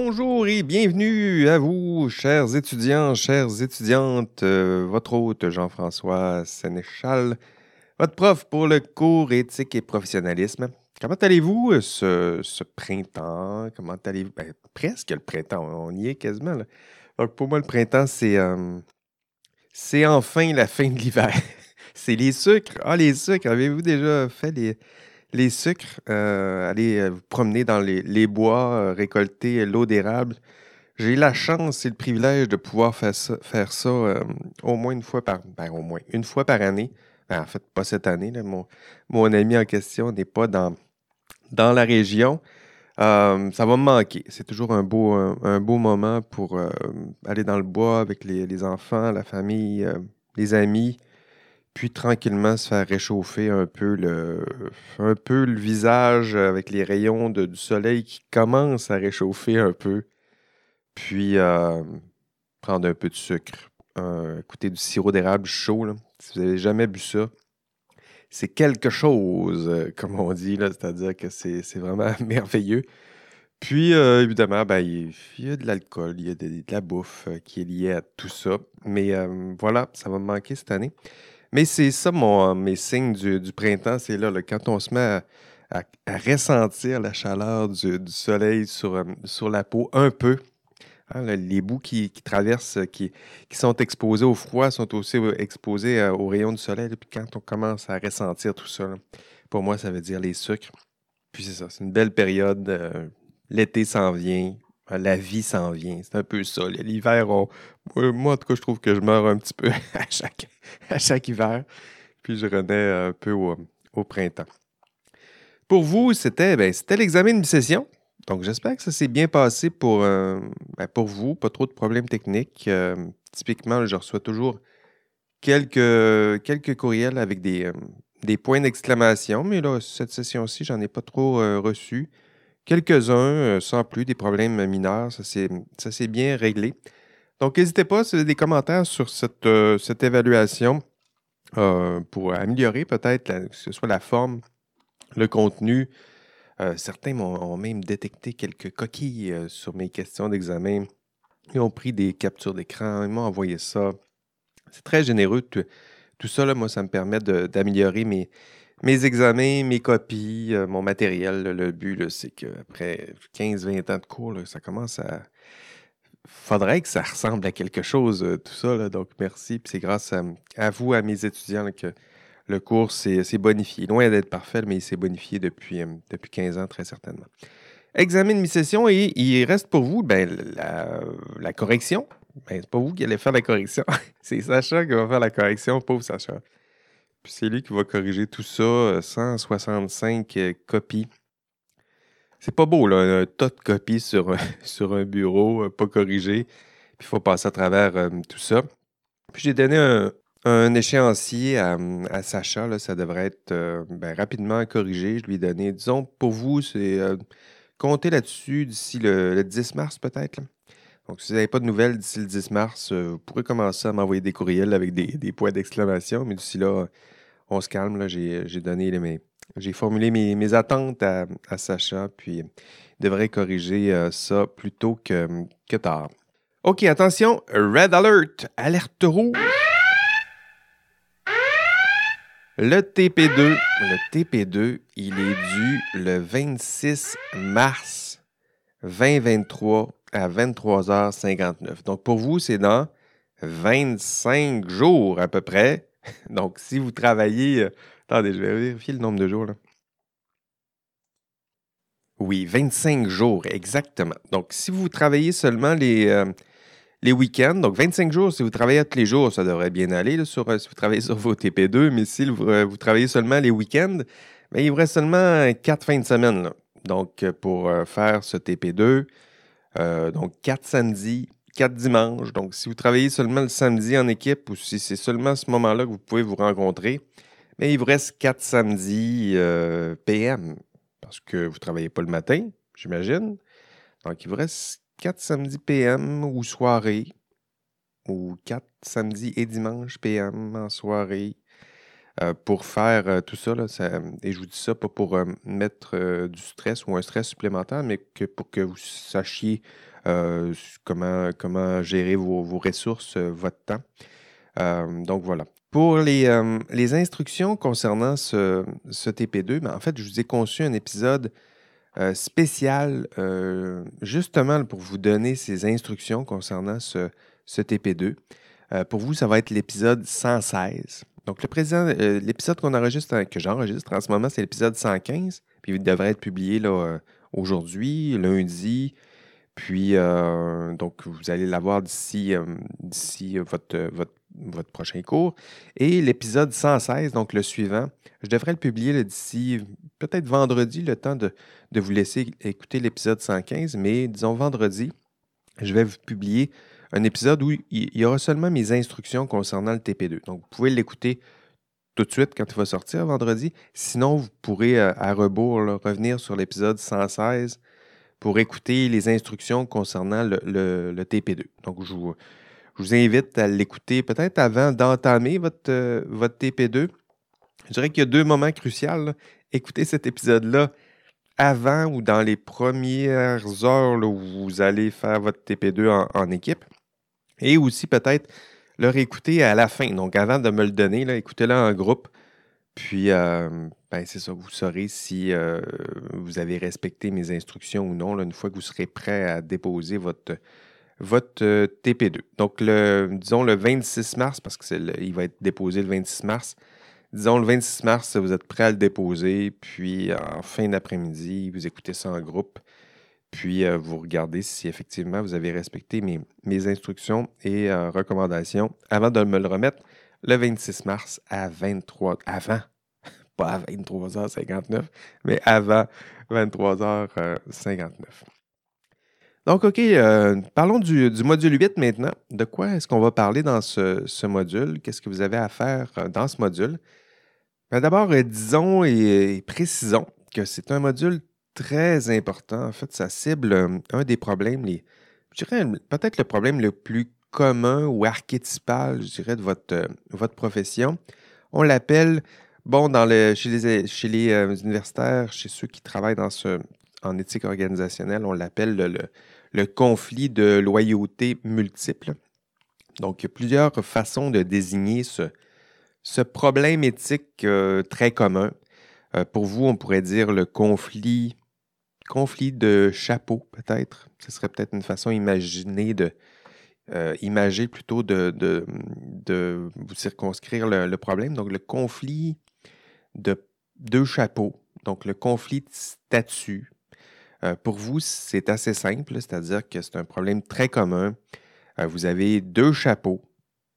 Bonjour et bienvenue à vous, chers étudiants, chères étudiantes. Euh, votre hôte Jean-François Sénéchal, votre prof pour le cours éthique et professionnalisme. Comment allez-vous euh, ce, printemps? Comment allez-vous? Ben, presque le printemps, on y est quasiment. Donc pour moi, le printemps, c'est euh, c'est enfin la fin de l'hiver. c'est les sucres. Ah, les sucres. Avez-vous déjà fait les, les sucres? Euh, allez vous promener dans les, bois, récolter l'eau d'érable. J'ai la chance et le privilège de pouvoir faire ça, faire ça au moins une fois par ben, au moins une fois par année. Ben, en fait, pas cette année. Mon, ami en question n'est pas dans, la région. Euh, ça va me manquer. C'est toujours un beau, moment pour euh, aller dans le bois avec les, enfants, la famille, euh, les amis, puis tranquillement se faire réchauffer un peu le, un peu le visage avec les rayons du soleil qui commencent à réchauffer un peu. Puis prendre un peu de sucre, écouter du sirop d'érable chaud. Si vous n'avez jamais bu ça, c'est quelque chose, euh, comme on dit, c'est-à-dire que c'est vraiment merveilleux. Puis, euh, évidemment, ben, il, y a de l'alcool, il y a de, la bouffe euh, qui est liée à tout ça. Mais voilà, ça va me manquer cette année. Mais c'est ça, mes signes du, printemps, c'est là, quand on se met à, ressentir la chaleur du, soleil sur, sur la peau un peu, Hein, les bouts qui, traversent, qui, sont exposés au froid, sont aussi euh, exposés euh, aux rayons du soleil. Puis quand on commence à ressentir tout ça, pour moi, ça veut dire les sucres. Puis c'est ça, c'est une belle période. Euh, l'été s'en vient, la vie s'en vient. C'est un peu ça. L'hiver, moi, en tout cas, je trouve que je meurs un petit peu à chaque, à chaque hiver. Puis je renais un peu au, printemps. Pour vous, c'était ben, l'examen de mi-session. Donc, j'espère que ça s'est bien passé pour, euh, ben, pour vous, pas trop de problèmes techniques. Euh, typiquement, je reçois toujours quelques, quelques courriels avec des, euh, des points d'exclamation, mais là, cette session-ci, j'en ai pas trop reçu. Quelques-uns, sans plus, des problèmes mineurs, ça s'est bien réglé. Donc, n'hésitez pas, si vous avez des commentaires sur cette, cette évaluation pour améliorer peut-être que ce soit la forme, le contenu, euh, certains m'ont même détecté quelques coquilles euh, sur mes questions d'examen. Ils ont pris des captures d'écran, ils m'ont envoyé ça. C'est très généreux. Tout, ça, moi, ça me permet d'améliorer mes, mes examens, mes copies, euh, mon matériel. le but, c'est qu'après 15-20 ans de cours, ça commence à. Faudrait que ça ressemble à quelque chose, tout ça. donc, merci. C'est grâce à, vous, à mes étudiants, que le cours s'est bonifié. Loin d'être parfait, mais il s'est bonifié depuis, euh, depuis 15 ans, très certainement. Examen de mi-session et il reste pour vous ben, la, correction. Ben, c'est pas vous qui allez faire la correction. c'est Sacha qui va faire la correction, pauvre Sacha. Puis c'est lui qui va corriger tout ça, 165 euh, copies. C'est pas beau, là, un tas de copies sur, un bureau, euh, pas corrigé. Puis il faut passer à travers tout ça. Puis j'ai donné un, échéancier à, Sacha, ça devrait être euh, ben, rapidement corrigé. Je lui ai donné, disons, pour vous, c'est euh, compter là-dessus d'ici le, 10 mars peut-être. Donc, si vous n'avez pas de nouvelles d'ici le 10 mars, euh, vous pourrez commencer à m'envoyer des courriels avec des, points d'exclamation. Mais d'ici là, on se calme. J'ai donné mes, j'ai formulé mes, attentes à, Sacha, puis il devrait corriger ça plus tôt que, que tard. OK, attention, Red Alert, alerte rouge. Le TP2, le TP2, il est dû le 26 mars 2023 à 23h59. Donc pour vous, c'est dans 25 jours à peu près. Donc si vous travaillez... Euh, attendez, je vais vérifier le nombre de jours. Là. Oui, 25 jours, exactement. Donc si vous travaillez seulement les... Euh, les week-ends. Donc, 25 jours, si vous travaillez tous les jours, ça devrait bien aller sur, euh, si vous travaillez sur vos TP2. Mais si vous, travaillez seulement les week-ends, ben, il vous reste seulement quatre fins de semaine. Donc, pour faire ce TP2, donc quatre samedis, quatre dimanches. Donc, si vous travaillez seulement le samedi en équipe ou si c'est seulement à ce moment-là que vous pouvez vous rencontrer, mais il vous reste quatre samedis PM parce que vous ne travaillez pas le matin, j'imagine. Donc, il vous reste 4 samedis PM ou soirée, ou 4 samedis et dimanches PM en soirée, euh, pour faire euh, tout ça, Et je vous dis ça pas pour euh, mettre du stress ou un stress supplémentaire, mais que pour que vous sachiez comment, comment gérer vos, ressources, votre temps. donc voilà. Pour les, les, instructions concernant ce, ce TP2, ben, en fait, je vous ai conçu un épisode spécial justement pour vous donner ces instructions concernant ce, ce TP2. pour vous, ça va être l'épisode 116. Donc, euh, l'épisode qu'on enregistre, que j'enregistre en ce moment, c'est l'épisode 115. Puis il devrait être publié euh, aujourd'hui, lundi. Puis, euh, donc, vous allez l'avoir d'ici, votre, votre, prochain cours. Et l'épisode 116, donc le suivant, je devrais le publier d'ici peut-être vendredi, le temps de, de vous laisser écouter l'épisode 115. Mais disons vendredi, je vais vous publier un épisode où il y aura seulement mes instructions concernant le TP2. Donc, vous pouvez l'écouter tout de suite quand il va sortir vendredi. Sinon, vous pourrez euh, à rebours revenir sur l'épisode 116 pour écouter les instructions concernant le, TP2. Donc, je vous, invite à l'écouter peut-être avant d'entamer votre, euh, votre TP2. Je dirais qu'il y a deux moments cruciaux. Écoutez cet épisode-là avant ou dans les premières heures où vous allez faire votre TP2 en équipe. Et aussi peut-être le réécouter à la fin. Donc avant de me le donner, écoutez-le en groupe. Puis, euh, ben, c'est ça, vous saurez si euh, vous avez respecté mes instructions ou non, une fois que vous serez prêt à déposer votre, votre euh, TP2. Donc, le, disons le 26 mars, parce qu'il va être déposé le 26 mars. Disons le 26 mars, vous êtes prêt à le déposer, puis en fin d'après-midi, vous écoutez ça en groupe. Puis, euh, vous regardez si effectivement vous avez respecté mes, instructions et euh, recommandations avant de me le remettre le 26 mars à 23 avant, pas à 23h59, mais avant 23h59. Donc, OK, euh, parlons du, module 8 maintenant. De quoi est-ce qu'on va parler dans ce, module? Qu'est-ce que vous avez à faire dans ce module? Ben, d'abord, disons et précisons que c'est un module très important. En fait, ça cible euh, un des problèmes, les, je dirais peut-être le problème le plus commun ou archétypal, je dirais, de votre, euh, votre profession. On l'appelle, bon, dans le, chez les, chez les euh, universitaires, chez ceux qui travaillent dans ce, en éthique organisationnelle, on l'appelle le, le, conflit de loyauté multiple. Donc, il y a plusieurs façons de désigner ce, ce problème éthique très commun. pour vous, on pourrait dire le conflit conflit de chapeau, peut-être. Ce serait peut-être une façon imaginée de euh, imager plutôt de, de, vous circonscrire le, problème. Donc, le conflit de deux chapeaux, donc le conflit de statut. Euh, pour vous, c'est assez simple, c'est-à-dire que c'est un problème très commun. Euh, vous avez deux chapeaux,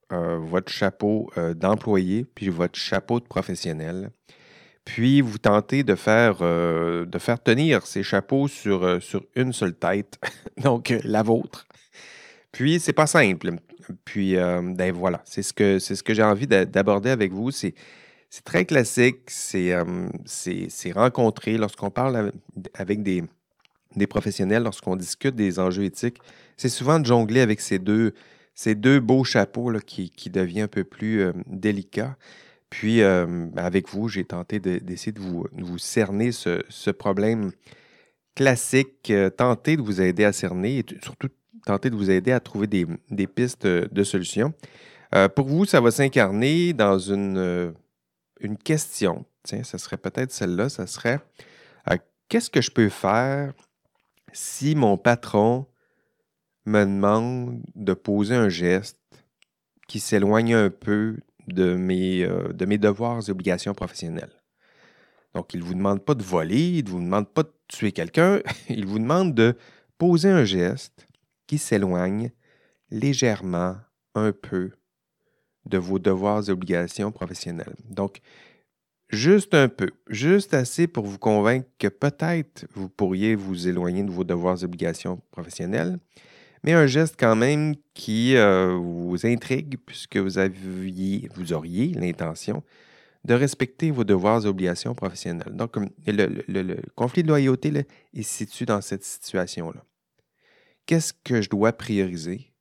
votre chapeau d'employé puis votre chapeau de professionnel puis vous tentez de faire, euh, de faire tenir ces chapeaux sur, euh, sur une seule tête, donc euh, la vôtre. Puis c'est pas simple. Puis ben voilà, c'est ce que, ce que j'ai envie d'aborder avec vous. C'est, très classique, c'est, c'est, rencontré lorsqu'on parle avec des, des professionnels, lorsqu'on discute des enjeux éthiques. C'est souvent de jongler avec ces deux, ces deux beaux chapeaux là, qui, qui devient un peu plus délicat. Puis, euh, avec vous, j'ai tenté d'essayer de, vous, cerner ce, problème classique, euh, tenter de vous aider à cerner et surtout tenter de vous aider à trouver des, pistes de solutions. Euh, pour vous, ça va s'incarner dans une, une question. Tiens, ce serait peut-être celle-là. Ça serait qu'est-ce que je peux faire si mon patron me demande de poser un geste qui s'éloigne un peu de mes, euh, de mes devoirs et obligations professionnelles. Donc, il ne vous demande pas de voler, il ne vous demande pas de tuer quelqu'un, il vous demande de poser un geste qui s'éloigne légèrement, un peu, de vos devoirs et obligations professionnelles. Donc, juste un peu, juste assez pour vous convaincre que peut-être vous pourriez vous éloigner de vos devoirs et obligations professionnelles, mais un geste quand même qui euh, vous intrigue puisque vous, aviez, vous auriez l'intention de respecter vos devoirs et obligations professionnelles. Donc, le, conflit de loyauté là, est situé dans cette situation-là. Qu'est-ce que je dois prioriser?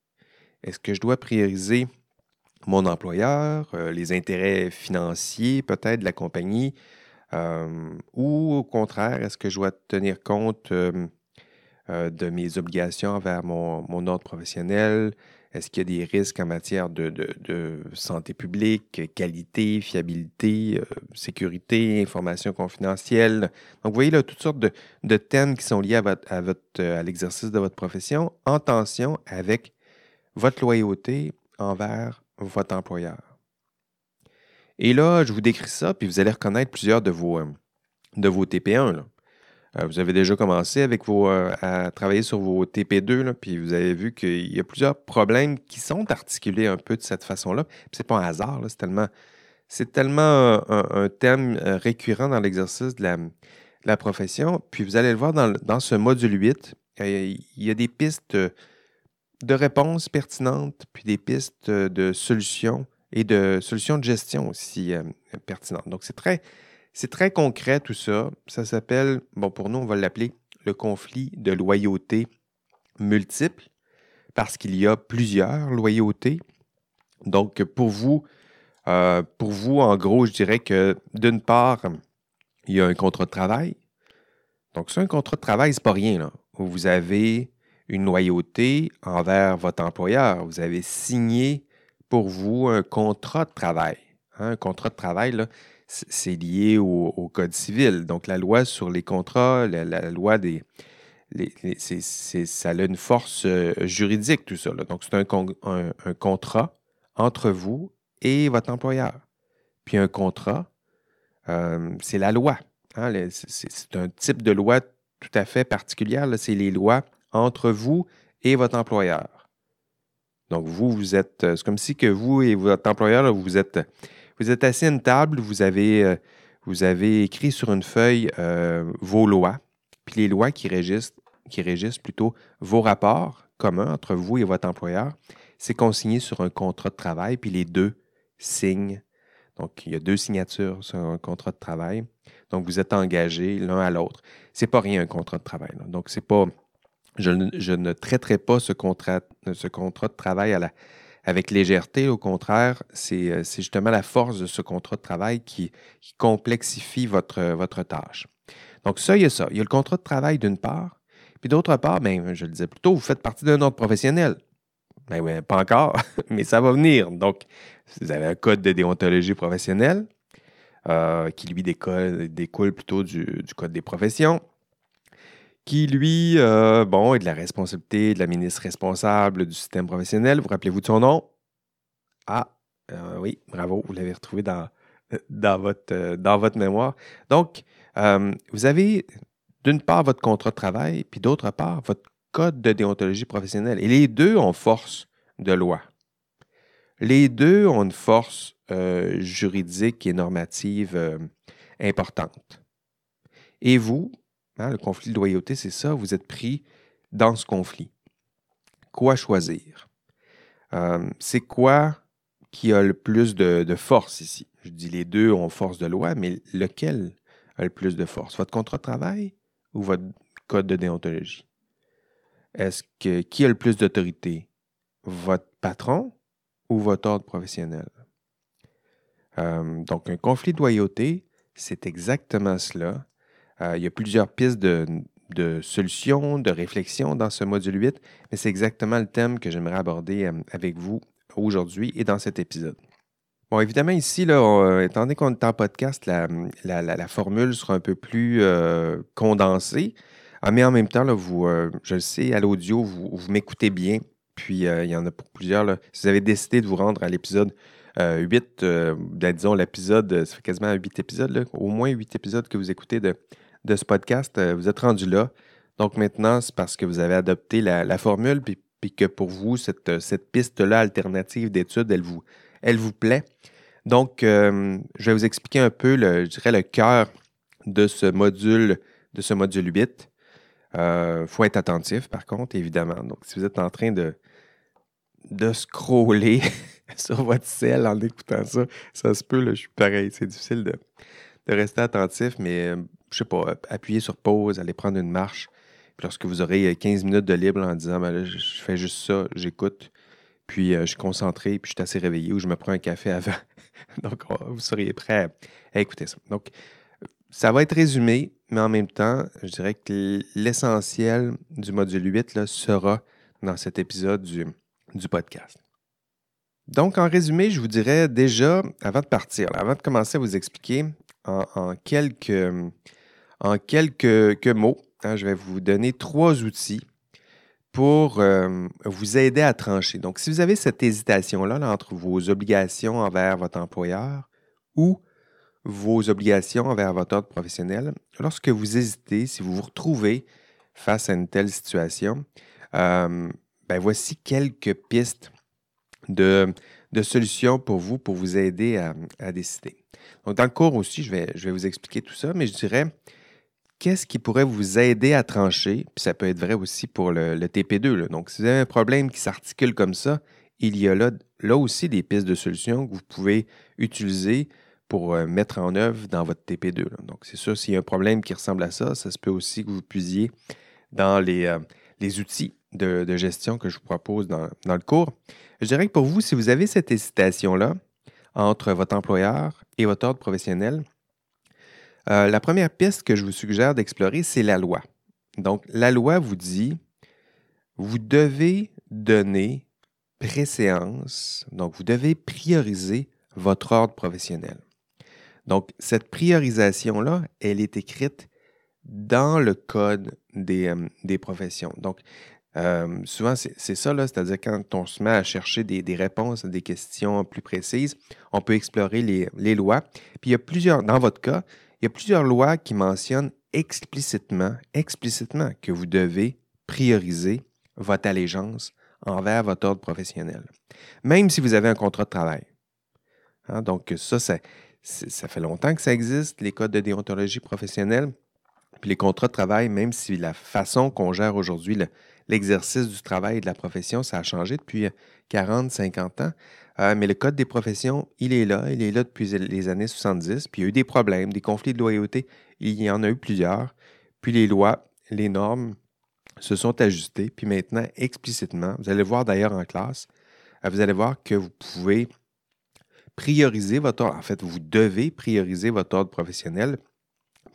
Est-ce que je dois prioriser mon employeur, euh, les intérêts financiers peut-être de la compagnie, euh, ou au contraire, est-ce que je dois tenir compte euh, de mes obligations envers mon, ordre professionnel? Est-ce qu'il y a des risques en matière de, santé publique, qualité, fiabilité, euh, sécurité, information confidentielle? Donc, vous voyez là toutes sortes de, thèmes qui sont liés à, votre, à, votre, à l'exercice de votre profession en tension avec votre loyauté envers votre employeur. Et là, je vous décris ça, puis vous allez reconnaître plusieurs de vos, de vos TP1. Euh, vous avez déjà commencé avec vos, euh, à travailler sur vos TP2, puis vous avez vu qu'il y a plusieurs problèmes qui sont articulés un peu de cette façon-là. Ce n'est pas un hasard, c'est tellement, c'est tellement un, thème euh, récurrent dans l'exercice de la, profession. Puis vous allez le voir dans, ce module 8, il y a des pistes de réponses pertinentes, puis des pistes de solutions et de solutions de gestion aussi pertinentes. Donc c'est très c'est très concret tout ça. Ça s'appelle, bon, pour nous, on va l'appeler le conflit de loyauté multiple parce qu'il y a plusieurs loyautés. Donc, pour vous, euh, pour vous, en gros, je dirais que d'une part, il y a un contrat de travail. Donc, c'est un contrat de travail, c'est pas rien. Vous avez une loyauté envers votre employeur. Vous avez signé pour vous un contrat de travail. Hein, un contrat de travail, là, c'est lié au, Code civil. Donc, la loi sur les contrats, la, loi des. ça a une force euh, juridique, tout ça. Donc, c'est un, contrat entre vous et votre employeur. Puis un contrat, euh, c'est la loi. Hein, c'est un type de loi tout à fait particulière. C'est les lois entre vous et votre employeur. Donc, vous, vous êtes. C'est comme si que vous et votre employeur, vous êtes vous êtes assis à une table, vous avez, euh, vous avez écrit sur une feuille euh, vos lois, puis les lois qui régissent, qui régissent plutôt vos rapports communs entre vous et votre employeur. C'est consigné sur un contrat de travail, puis les deux signent. Donc, il y a deux signatures sur un contrat de travail. Donc, vous êtes engagés l'un à l'autre. C'est pas rien un contrat de travail. Donc, c'est pas. Je, je, ne traiterai pas ce contrat, ce contrat de travail à la, avec légèreté. Au contraire, euh, c'est justement la force de ce contrat de travail qui, complexifie votre, votre tâche. Donc ça, il y a ça. Il y a le contrat de travail d'une part. Puis d'autre part, bien, je le disais plus tôt, vous faites partie d'un ordre professionnel. Bien, oui, pas encore, mais ça va venir. Donc, vous avez un code de déontologie professionnelle euh, qui, lui, découle plutôt du, code des professions qui, lui, euh, bon, est de la responsabilité de la ministre responsable du système professionnel. Vous rappelez-vous de son nom? Ah, euh, oui, bravo, vous l'avez retrouvé dans, dans, votre, euh, dans votre mémoire. Donc, vous avez d'une part votre contrat de travail, puis d'autre part votre code de déontologie professionnelle. Et les deux ont force de loi. Les deux ont une force juridique et normative importante. Et vous, Hein, le conflit de loyauté, c'est ça. Vous êtes pris dans ce conflit. Quoi choisir? Euh, c'est quoi qui a le plus de, force ici? Je dis les deux ont force de loi, mais lequel a le plus de force? Votre contrat de travail ou votre code de déontologie? Est-ce que qui a le plus d'autorité? Votre patron ou votre ordre professionnel? Euh, donc, un conflit de loyauté, c'est exactement cela. Euh, il y a plusieurs pistes de, solutions, de réflexion dans ce module 8, mais c'est exactement le thème que j'aimerais aborder euh, avec vous aujourd'hui et dans cet épisode. Bon, évidemment, ici, euh, étant donné qu'on est en podcast, la, formule sera un peu plus condensée. Ah, mais en même temps, je le sais, à l'audio, vous, m'écoutez bien. Puis, il y en a pour plusieurs. Si vous avez décidé de vous rendre à l'épisode 8, ben, disons, l'épisode, ça fait quasiment 8 épisodes, au moins 8 épisodes que vous écoutez de, de ce podcast, euh, vous êtes rendu là. Donc maintenant, c'est parce que vous avez adopté la, formule, puis, que pour vous, cette, cette piste-là alternative d'études, elle vous, elle vous plaît. Donc, euh, je vais vous expliquer un peu, le, je dirais, le cœur de ce module, de ce module 8. Il euh, faut être attentif, par contre, évidemment. Donc, si vous êtes en train de, de scroller sur votre selle en écoutant ça, ça se peut, là, je suis pareil. C'est difficile de, de rester attentif, mais je sais pas, appuyer sur pause, aller prendre une marche. Puis lorsque vous aurez 15 minutes de libre en disant, ben je fais juste ça, j'écoute, puis euh, je suis concentré, puis je suis assez réveillé ou je me prends un café avant. Donc, vous seriez prêt à, écouter ça. Donc, ça va être résumé, mais en même temps, je dirais que l'essentiel du module 8 là, sera dans cet épisode du, du podcast. Donc, en résumé, je vous dirais déjà, avant de partir, avant de commencer à vous expliquer en, quelques, en quelques, mots, hein, je vais vous donner trois outils pour euh, vous aider à trancher. Donc, si vous avez cette hésitation-là entre vos obligations envers votre employeur ou vos obligations envers votre ordre professionnel, lorsque vous hésitez, si vous vous retrouvez face à une telle situation, euh, ben voici quelques pistes de, solutions pour vous, pour vous aider à, décider. Donc, dans le cours aussi, je vais, je vais vous expliquer tout ça, mais je dirais qu'est-ce qui pourrait vous aider à trancher, puis ça peut être vrai aussi pour le, TP2. Donc, si vous avez un problème qui s'articule comme ça, il y a là, là aussi des pistes de solutions que vous pouvez utiliser pour euh, mettre en œuvre dans votre TP2. Donc, c'est sûr, s'il y a un problème qui ressemble à ça, ça se peut aussi que vous puisiez dans les, euh, les outils de, gestion que je vous propose dans, le cours. Je dirais que pour vous, si vous avez cette hésitation-là entre votre employeur et votre ordre professionnel, euh, la première piste que je vous suggère d'explorer, c'est la loi. Donc, la loi vous dit, vous devez donner préséance, donc vous devez prioriser votre ordre professionnel. Donc, cette priorisation-là, elle est écrite dans le code des, euh, professions. Donc, euh, souvent, c'est ça, c'est-à-dire quand on se met à chercher des, réponses à des questions plus précises, on peut explorer les, lois. Puis il y a plusieurs, dans votre cas, il y a plusieurs lois qui mentionnent explicitement, explicitement que vous devez prioriser votre allégeance envers votre ordre professionnel, même si vous avez un contrat de travail. Hein, donc ça, ça, ça fait longtemps que ça existe, les codes de déontologie professionnelle. Puis les contrats de travail, même si la façon qu'on gère aujourd'hui l'exercice du travail et de la profession, ça a changé depuis 40, 50 ans. Euh, mais le Code des professions, il est là. Il est là depuis les années 70. Puis il y a eu des problèmes, des conflits de loyauté. Il y en a eu plusieurs. Puis les lois, les normes se sont ajustées. Puis maintenant, explicitement, vous allez le voir d'ailleurs en classe, euh, vous allez voir que vous pouvez prioriser votre ordre. En fait, vous devez prioriser votre ordre professionnel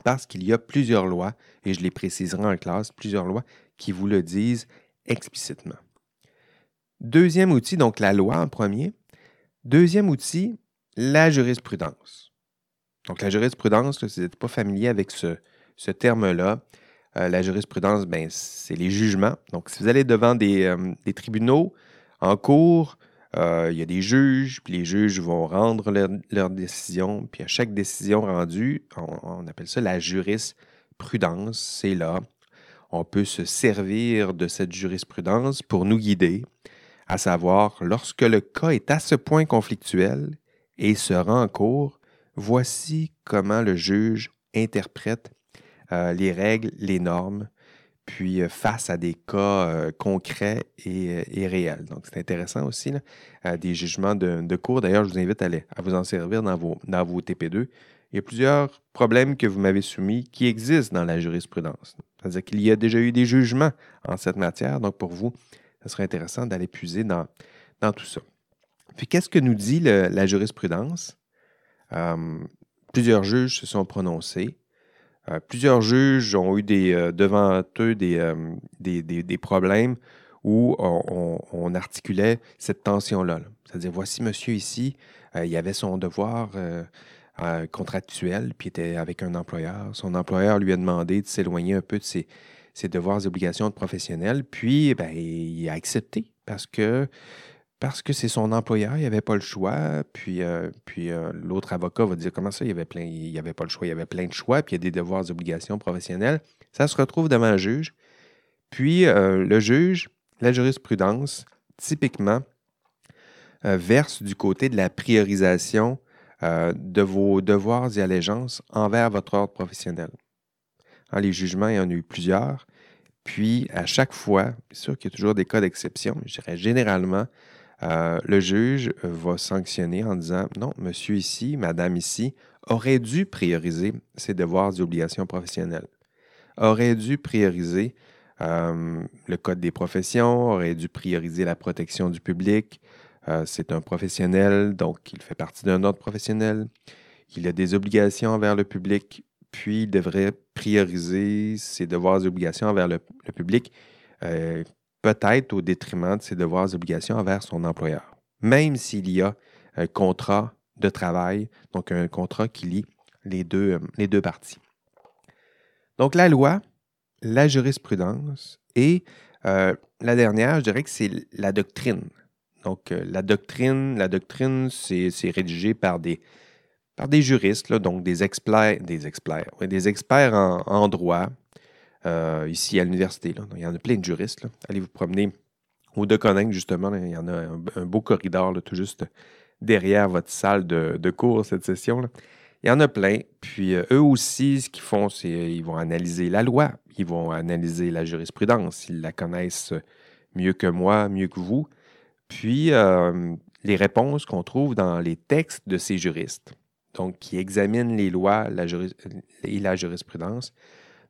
parce qu'il y a plusieurs lois, et je les préciserai en classe, plusieurs lois qui vous le disent explicitement. Deuxième outil, donc la loi en premier. Deuxième outil, la jurisprudence. Donc la jurisprudence, si vous n'êtes pas familier avec ce, terme-là, euh, la jurisprudence, ben, c'est les jugements. Donc si vous allez devant des, euh, tribunaux en cours, euh, il y a des juges, puis les juges vont rendre leur, décision, puis à chaque décision rendue, on, appelle ça la jurisprudence. C'est là. On peut se servir de cette jurisprudence pour nous guider, à savoir, lorsque le cas est à ce point conflictuel et se rend en cours, voici comment le juge interprète euh, les règles, les normes, puis euh, face à des cas euh, concrets et, réels. Donc, c'est intéressant aussi, des jugements de, cours. D'ailleurs, je vous invite à, à vous en servir dans vos TP2. Il y a plusieurs problèmes que vous m'avez soumis qui existent dans la jurisprudence. C'est-à-dire qu'il y a déjà eu des jugements en cette matière. Donc, pour vous, ce serait intéressant d'aller puiser dans, dans tout ça. Puis, qu'est-ce que nous dit la jurisprudence? plusieurs juges se sont prononcés. Euh, plusieurs juges ont eu des, euh, devant eux euh, des, des, problèmes où on, articulait cette tension-là. C'est-à-dire, voici monsieur ici, il avait son devoir contractuel, puis était avec un employeur. Son employeur lui a demandé de s'éloigner un peu de ses, devoirs et obligations de professionnel, puis ben, il a accepté parce que parce que c'est son employeur, il n'y avait pas le choix. Puis, euh, puis euh, l'autre avocat va dire comment ça, il n'y avait, plein, il avait pas le choix, il y avait plein de choix, puis il y a des devoirs et obligations professionnelles. Ça se retrouve devant un juge. Puis euh, le juge, la jurisprudence, typiquement, verse du côté de la priorisation de vos devoirs et allégeances envers votre ordre professionnel. Hein, les jugements, il y en a eu plusieurs. Puis, à chaque fois, c'est sûr qu'il y a toujours des cas d'exception, je dirais généralement, euh, le juge va sanctionner en disant non, monsieur ici, madame ici, aurait dû prioriser ses devoirs et obligations professionnelles, aurait dû prioriser euh, le code des professions, aurait dû prioriser la protection du public. Euh, c'est un professionnel, donc il fait partie d'un autre professionnel. Il a des obligations envers le public, puis il devrait prioriser ses devoirs et obligations envers le, public, peut-être au détriment de ses devoirs et obligations envers son employeur, même s'il y a un contrat de travail, donc un contrat qui lie les deux, les deux parties. Donc la loi, la jurisprudence et euh, la dernière, je dirais que c'est la doctrine. Donc euh, la doctrine, la doctrine, c'est rédigé par des, par des juristes, donc des experts, des experts, des experts en, droit, euh, ici à l'université. Il y en a plein de juristes. Allez vous promener au Deconinck, justement. il y en a un, beau corridor tout juste derrière votre salle de, de cours cette session. Là. Il y en a plein. Puis euh, eux aussi, ce qu'ils font, c'est qu'ils vont analyser la loi, ils vont analyser la jurisprudence. Ils la connaissent mieux que moi, mieux que vous. Puis euh, les réponses qu'on trouve dans les textes de ces juristes, donc qui examinent les lois et la jurisprudence.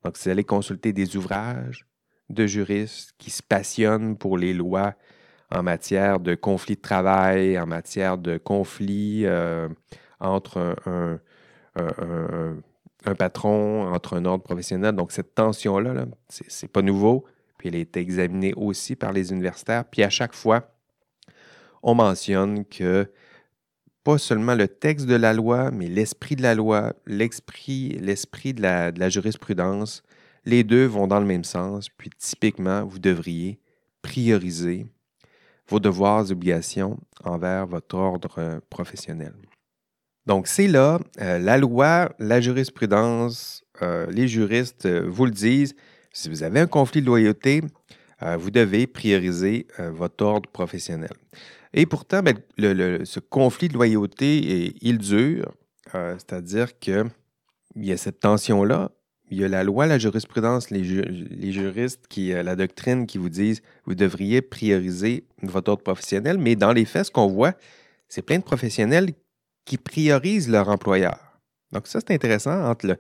Donc, vous allez consulter des ouvrages de juristes qui se passionnent pour les lois en matière de conflits de travail, en matière de conflits euh, entre un, un, patron, entre un ordre professionnel. Donc, cette tension-là, -là, c'est pas nouveau. Puis, elle est examinée aussi par les universitaires. Puis, à chaque fois, on mentionne que pas seulement le texte de la loi, mais l'esprit de la loi, l'esprit, l'esprit de la, de la jurisprudence, les deux vont dans le même sens. Puis, typiquement, vous devriez prioriser vos devoirs et obligations envers votre ordre professionnel. Donc, c'est là, euh, la loi, la jurisprudence, euh, les juristes euh, vous le disent. Si vous avez un conflit de loyauté, vous devez prioriser votre ordre professionnel. Et pourtant, ben, ce conflit de loyauté, il dure, c'est-à-dire qu'il y a cette tension-là. Il y a la loi, la jurisprudence, les, juristes, qui, la doctrine qui vous disent vous devriez prioriser votre ordre professionnel. Mais dans les faits, ce qu'on voit, c'est plein de professionnels qui priorisent leur employeur. Donc ça, c'est intéressant entre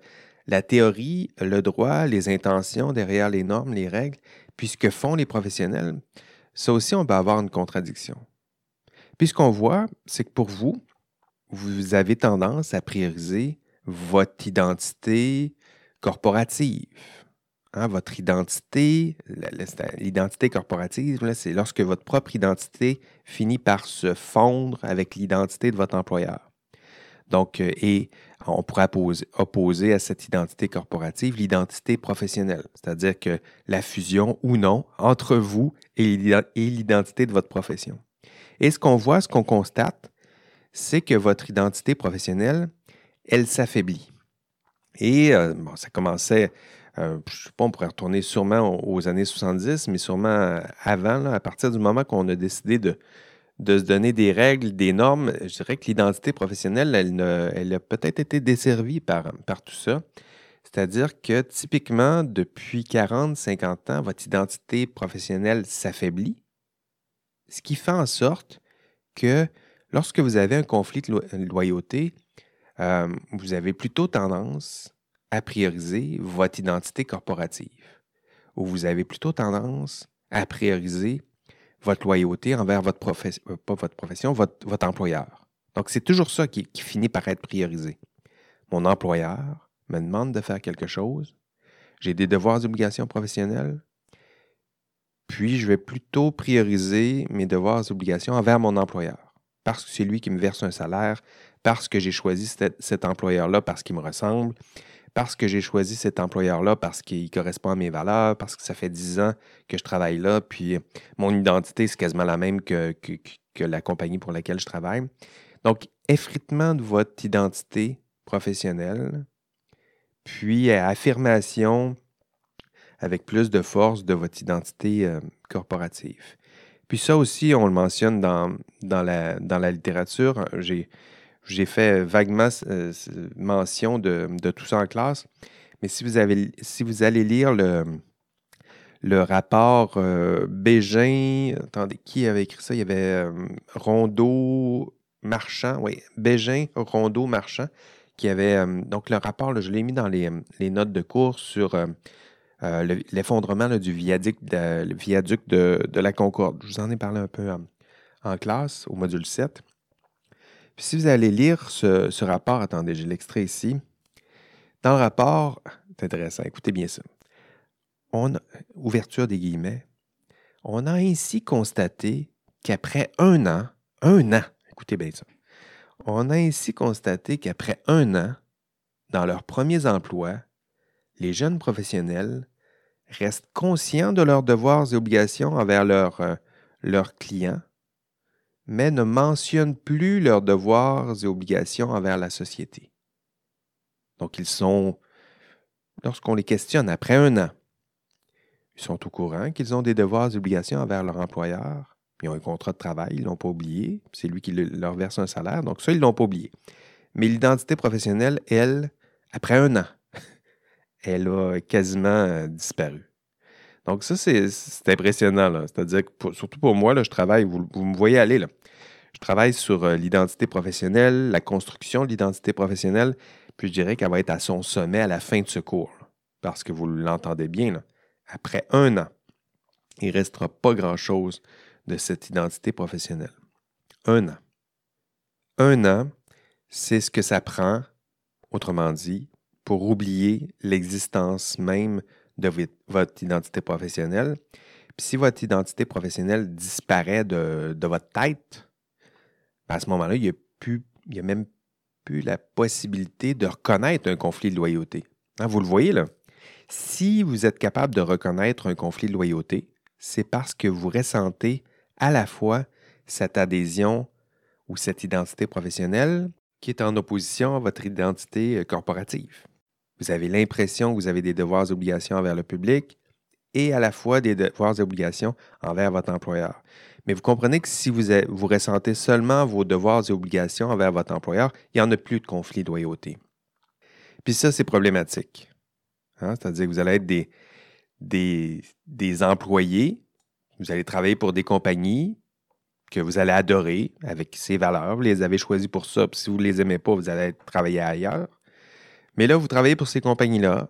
la théorie, le droit, les intentions derrière les normes, les règles, puis ce que font les professionnels. Ça aussi, on peut avoir une contradiction. Puis ce qu'on voit, c'est que pour vous, vous avez tendance à prioriser votre identité corporative. Hein, votre identité, l'identité corporative, c'est lorsque votre propre identité finit par se fondre avec l'identité de votre employeur. Donc, euh, et on pourrait opposer, à cette identité corporative l'identité professionnelle, c'est-à-dire que la fusion ou non entre vous et l'identité de votre profession. Et ce qu'on voit, ce qu'on constate, c'est que votre identité professionnelle, elle s'affaiblit. Et euh, ça commençait, euh, je ne sais pas, on pourrait retourner sûrement aux années 70, mais sûrement avant, à partir du moment qu'on a décidé de, de se donner des règles, des normes. Je dirais que l'identité professionnelle, elle, a peut-être été desservie par, par tout ça. C'est-à-dire que typiquement, depuis 40, 50 ans, votre identité professionnelle s'affaiblit, ce qui fait en sorte que lorsque vous avez un conflit de loyauté, euh, vous avez plutôt tendance à prioriser votre identité corporative, ou vous avez plutôt tendance à prioriser votre loyauté envers votre profession, euh, pas votre profession, votre, votre employeur. Donc, c'est toujours ça qui, finit par être priorisé. Mon employeur me demande de faire quelque chose, j'ai des devoirs et obligations professionnelles, puis je vais plutôt prioriser mes devoirs et obligations envers mon employeur, parce que c'est lui qui me verse un salaire, parce que j'ai choisi cet employeur-là parce qu'il me ressemble, parce que j'ai choisi cet employeur-là, parce qu'il correspond à mes valeurs, parce que ça fait dix ans que je travaille là, puis mon identité, c'est quasiment la même que, que, la compagnie pour laquelle je travaille. Donc, effritement de votre identité professionnelle, puis affirmation avec plus de force de votre identité euh, corporative. Puis ça aussi, on le mentionne dans, dans, la, dans la littérature. J'ai j'ai fait vaguement euh, mention de, tout ça en classe. Mais si vous, avez, si vous allez lire le, le rapport euh, Bégin, attendez, qui avait écrit ça? Il y avait Rondeau Marchand, oui, Bégin, Rondeau Marchand, qui avait, donc le rapport, je l'ai mis dans les, notes de cours sur l'effondrement du viaduc, de, viaduc de, la Concorde. Je vous en ai parlé un peu en classe, au module 7. Puis si vous allez lire ce, rapport, attendez, j'ai l'extrait ici. Dans le rapport, c'est intéressant, écoutez bien ça. On ouverture des guillemets. On a ainsi constaté qu'après un an, un an, écoutez bien ça, on a ainsi constaté qu'après un an, dans leurs premiers emplois, les jeunes professionnels restent conscients de leurs devoirs et obligations envers euh, leurs clients, mais ne mentionnent plus leurs devoirs et obligations envers la société. Donc ils sont, lorsqu'on les questionne après un an, ils sont au courant qu'ils ont des devoirs et obligations envers leur employeur. Ils ont un contrat de travail, ils ne l'ont pas oublié. C'est lui qui leur verse un salaire. Donc ça, ils ne l'ont pas oublié. Mais l'identité professionnelle, elle, après un an, elle a quasiment euh, disparu. Donc, ça, c'est impressionnant. C'est-à-dire que, surtout pour moi, là, je travaille, vous, me voyez aller, là. je travaille sur euh, l'identité professionnelle, la construction de l'identité professionnelle, puis je dirais qu'elle va être à son sommet à la fin de ce cours. parce que vous l'entendez bien, après un an, il ne restera pas grand-chose de cette identité professionnelle. Un an. Un an, c'est ce que ça prend, autrement dit, pour oublier l'existence même de votre identité professionnelle. Puis si votre identité professionnelle disparaît de, votre tête, ben, à ce moment-là, il n'y a, a même plus la possibilité de reconnaître un conflit de loyauté. Hein, vous le voyez là? Si vous êtes capable de reconnaître un conflit de loyauté, c'est parce que vous ressentez à la fois cette adhésion ou cette identité professionnelle qui est en opposition à votre identité euh, corporative. Vous avez l'impression que vous avez des devoirs et obligations envers le public et à la fois des devoirs et obligations envers votre employeur. Mais vous comprenez que si vous, vous ressentez seulement vos devoirs et obligations envers votre employeur, il n'y en a plus de conflit de loyauté. Puis ça, c'est problématique. Hein? C'est-à-dire que vous allez être des, des, des employés, vous allez travailler pour des compagnies que vous allez adorer avec ces valeurs. Vous les avez choisies pour ça. Puis si vous ne les aimez pas, vous allez travailler ailleurs. Mais là, vous travaillez pour ces compagnies-là,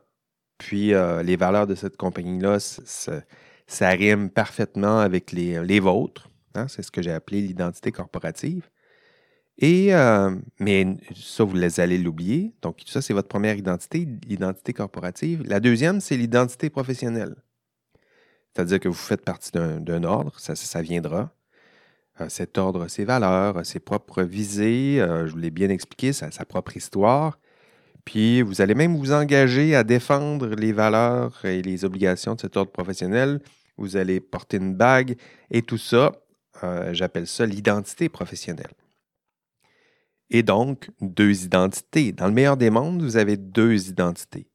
puis euh, les valeurs de cette compagnie-là, ça rime parfaitement avec les, les vôtres. Hein, c'est ce que j'ai appelé l'identité corporative. Et, euh, mais ça, vous les allez l'oublier. Donc, ça, c'est votre première identité, l'identité corporative. La deuxième, c'est l'identité professionnelle. C'est-à-dire que vous faites partie d'un ordre, ça, viendra. Euh, cet ordre, ses valeurs, ses propres visées, je vous l'ai bien expliqué, sa propre histoire. Puis vous allez même vous engager à défendre les valeurs et les obligations de cet ordre professionnel. Vous allez porter une bague et tout ça, euh, j'appelle ça l'identité professionnelle. Et donc, deux identités. Dans le meilleur des mondes, vous avez deux identités,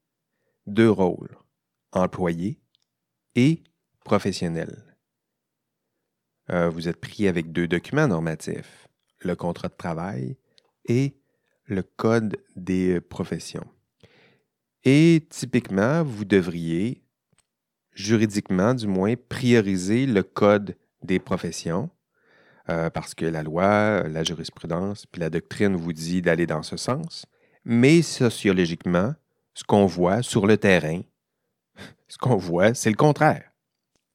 deux rôles, employé et professionnel. Euh, vous êtes pris avec deux documents normatifs, le contrat de travail et le code des euh, professions. Et typiquement, vous devriez, juridiquement du moins, prioriser le code des professions euh, parce que la loi, la jurisprudence, puis la doctrine vous dit d'aller dans ce sens. Mais sociologiquement, ce qu'on voit sur le terrain, ce qu'on voit, c'est le contraire.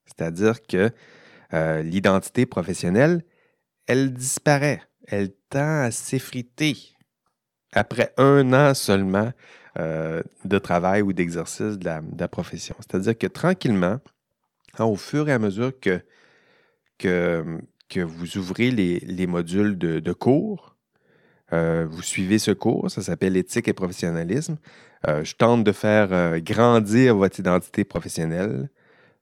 C'est-à-dire que euh, l'identité professionnelle, elle disparaît, elle tend à s'effriter après un an seulement euh, de travail ou d'exercice de la, profession. C'est-à-dire que tranquillement, hein, au fur et à mesure que, vous ouvrez les, modules de, cours, euh, vous suivez ce cours, ça s'appelle éthique et professionnalisme. Euh, je tente de faire grandir votre identité professionnelle,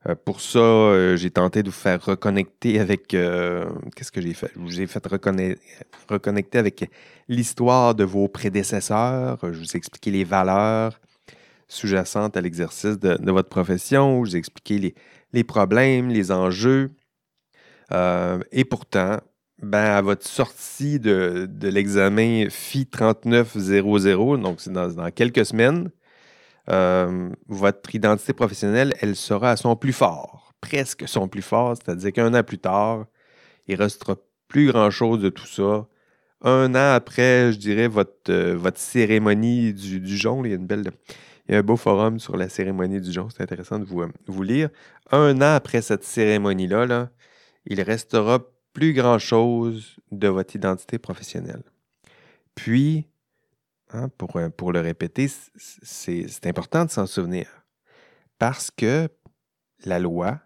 euh, pour ça, euh, j'ai tenté de vous faire reconnecter avec. Euh, qu'est-ce que j'ai fait? Je vous ai fait reconnecter avec l'histoire de vos prédécesseurs. Je vous ai expliqué les valeurs sous-jacentes à l'exercice de, votre profession. Je vous ai expliqué les, problèmes, les enjeux. et pourtant, ben, à votre sortie de, l'examen FI 3900, donc c'est dans quelques semaines, euh, votre identité professionnelle, elle sera à son plus fort, presque son plus fort, c'est-à-dire qu'un an plus tard, il ne restera plus grand-chose de tout ça. Un an après, je dirais, votre, euh, cérémonie du, du jonc, il y a un beau forum sur la cérémonie du jonc, c'est intéressant de vous, euh, vous, lire. Un an après cette cérémonie-là, là, il restera plus grand-chose de votre identité professionnelle. Puis, hein, pour, pour le répéter, c'est important de s'en souvenir. Parce que la loi,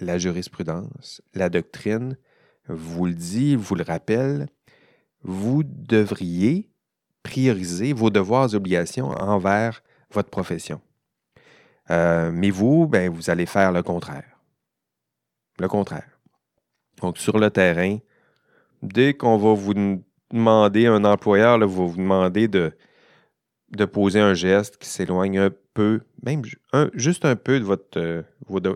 la jurisprudence, la doctrine vous le dit, vous le rappelle, vous devriez prioriser vos devoirs et obligations envers votre profession. Euh, mais vous, ben, vous allez faire le contraire. Le contraire. Donc, sur le terrain, dès qu'on va vous demander, un employeur là, va vous demander de, de poser un geste qui s'éloigne un peu, même juste un peu de votre. Euh,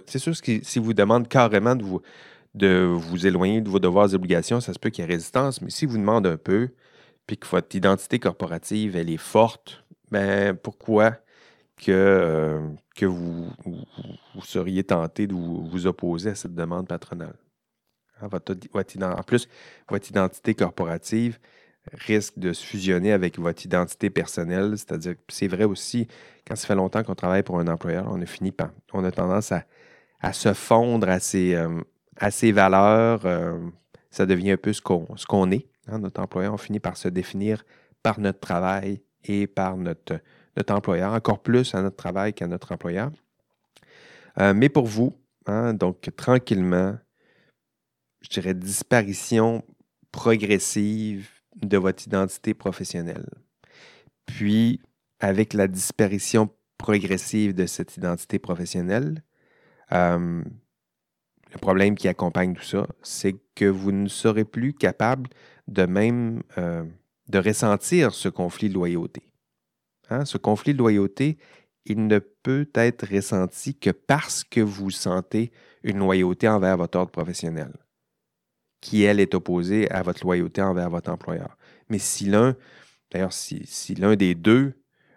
c'est sûr que si vous demande carrément de vous, de vous éloigner de vos devoirs et obligations, ça se peut qu'il y ait résistance, mais si vous demande un peu, puis que votre identité corporative, elle est forte, ben pourquoi que, euh, que vous, vous, seriez tenté de vous, opposer à cette demande patronale? Hein, en plus, votre identité corporative risque de se fusionner avec votre identité personnelle, c'est-à-dire que c'est vrai aussi, quand ça fait longtemps qu'on travaille pour un employeur, on a fini par, on a tendance à, se fondre à ses, euh, à ses valeurs, euh, ça devient un peu ce qu'on est. Hein. notre employeur, on finit par se définir par notre travail et par notre, notre employeur, encore plus à notre travail qu'à notre employeur. Euh, mais pour vous, hein, donc tranquillement, je dirais disparition progressive de votre identité professionnelle. Puis, avec la disparition progressive de cette identité professionnelle, euh, le problème qui accompagne tout ça, c'est que vous ne serez plus capable de même euh, de ressentir ce conflit de loyauté. Hein? Ce conflit de loyauté, il ne peut être ressenti que parce que vous sentez une loyauté envers votre ordre professionnel, qui, elle, est opposée à votre loyauté envers votre employeur. Mais si l'un, d'ailleurs, si, l'un des deux,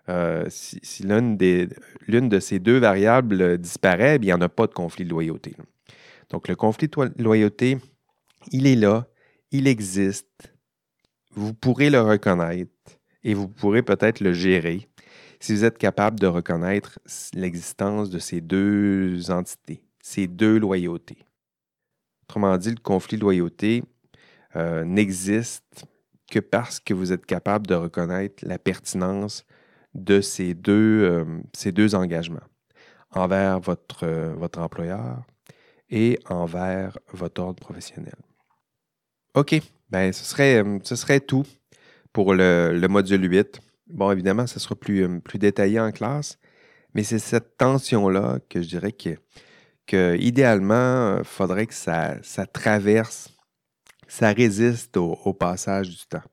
euh, si, l'une, de ces deux variables disparaît, il n'y en a pas de conflit de loyauté. Donc, le conflit de loyauté, il est là, il existe. Vous pourrez le reconnaître et vous pourrez peut-être le gérer si vous êtes capable de reconnaître l'existence de ces deux entités, ces deux loyautés. Autrement dit, le conflit de loyauté euh, n'existe que parce que vous êtes capable de reconnaître la pertinence de ces deux, euh, ces deux engagements envers votre, euh, votre employeur et envers votre ordre professionnel. OK, ben ce serait, ce serait tout pour le, module 8. Bon, évidemment, ce sera plus, plus détaillé en classe, mais c'est cette tension-là que je dirais que, que idéalement, il faudrait que ça, ça traverse, ça résiste au, passage du temps.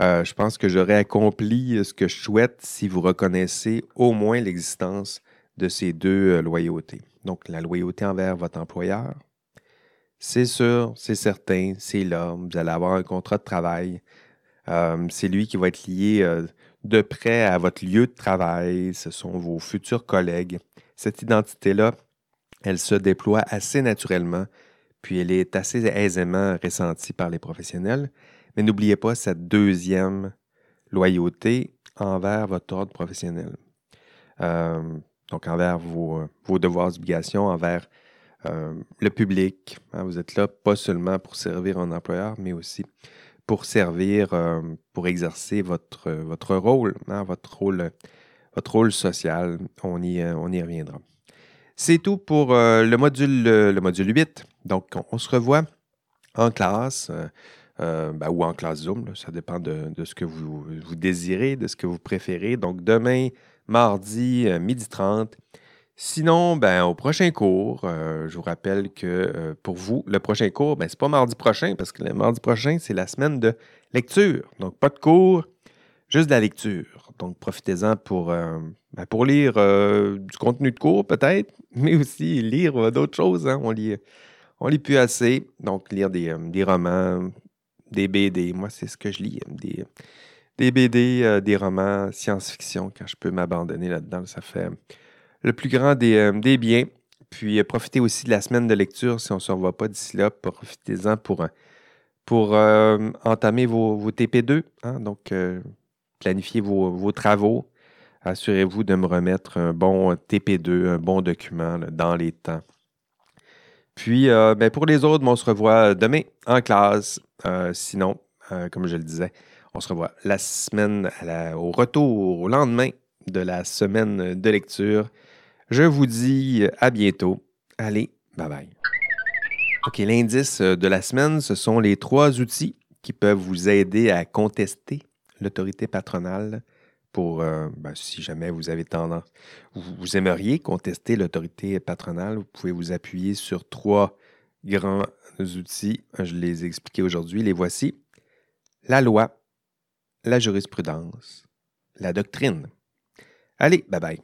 Euh, je pense que j'aurais accompli ce que je souhaite si vous reconnaissez au moins l'existence de ces deux loyautés donc la loyauté envers votre employeur. C'est sûr, c'est certain, c'est là. Vous allez avoir un contrat de travail. Euh, c'est lui qui va être lié euh, de près à votre lieu de travail. Ce sont vos futurs collègues. Cette identité-là, elle se déploie assez naturellement, puis elle est assez aisément ressentie par les professionnels. Mais n'oubliez pas cette deuxième loyauté envers votre ordre professionnel. Euh, donc envers vos, devoirs obligations, envers euh, le public. Hein. vous êtes là pas seulement pour servir un employeur, mais aussi pour servir, euh, pour exercer votre, votre rôle, hein, votre rôle, votre rôle social. On y reviendra. C'est tout pour le, module, le module 8. Donc, on, se revoit en classe. Ben, ou en classe Zoom, ça dépend de, ce que vous, désirez, de ce que vous préférez. Donc demain, mardi, euh, midi 30. Sinon, ben, au prochain cours, euh, je vous rappelle que euh, pour vous, le prochain cours, ben, ce n'est pas mardi prochain, parce que le mardi prochain, c'est la semaine de lecture. Donc, pas de cours, juste de la lecture. Donc, profitez-en pour, ben, pour lire du contenu de cours, peut-être, mais aussi lire d'autres choses. Hein. On lit, on lit plus assez. Donc, lire des, des romans, des BD. Moi, c'est ce que je lis. Des, des BD, euh, des romans, science-fiction, quand je peux m'abandonner là-dedans, ça fait le plus grand des, euh, biens. Puis euh, profitez aussi de la semaine de lecture si on ne se revoit pas d'ici là. Profitez-en pour, pour entamer vos, TP2. Hein. donc, planifiez vos, travaux. Assurez-vous de me remettre un bon TP2, un bon document dans les temps. Puis, ben, pour les autres, on se revoit demain en classe. sinon, comme je le disais, On se revoit la semaine, au retour, au lendemain de la semaine de lecture. Je vous dis à bientôt. Allez, bye bye. OK, l'indice de la semaine, ce sont les trois outils qui peuvent vous aider à contester l'autorité patronale pour, euh, ben, si jamais vous avez tendance, vous, aimeriez contester l'autorité patronale, vous pouvez vous appuyer sur trois grands outils. Je les ai expliqués aujourd'hui. Les voici. La loi, la jurisprudence, la doctrine. Allez, bye bye.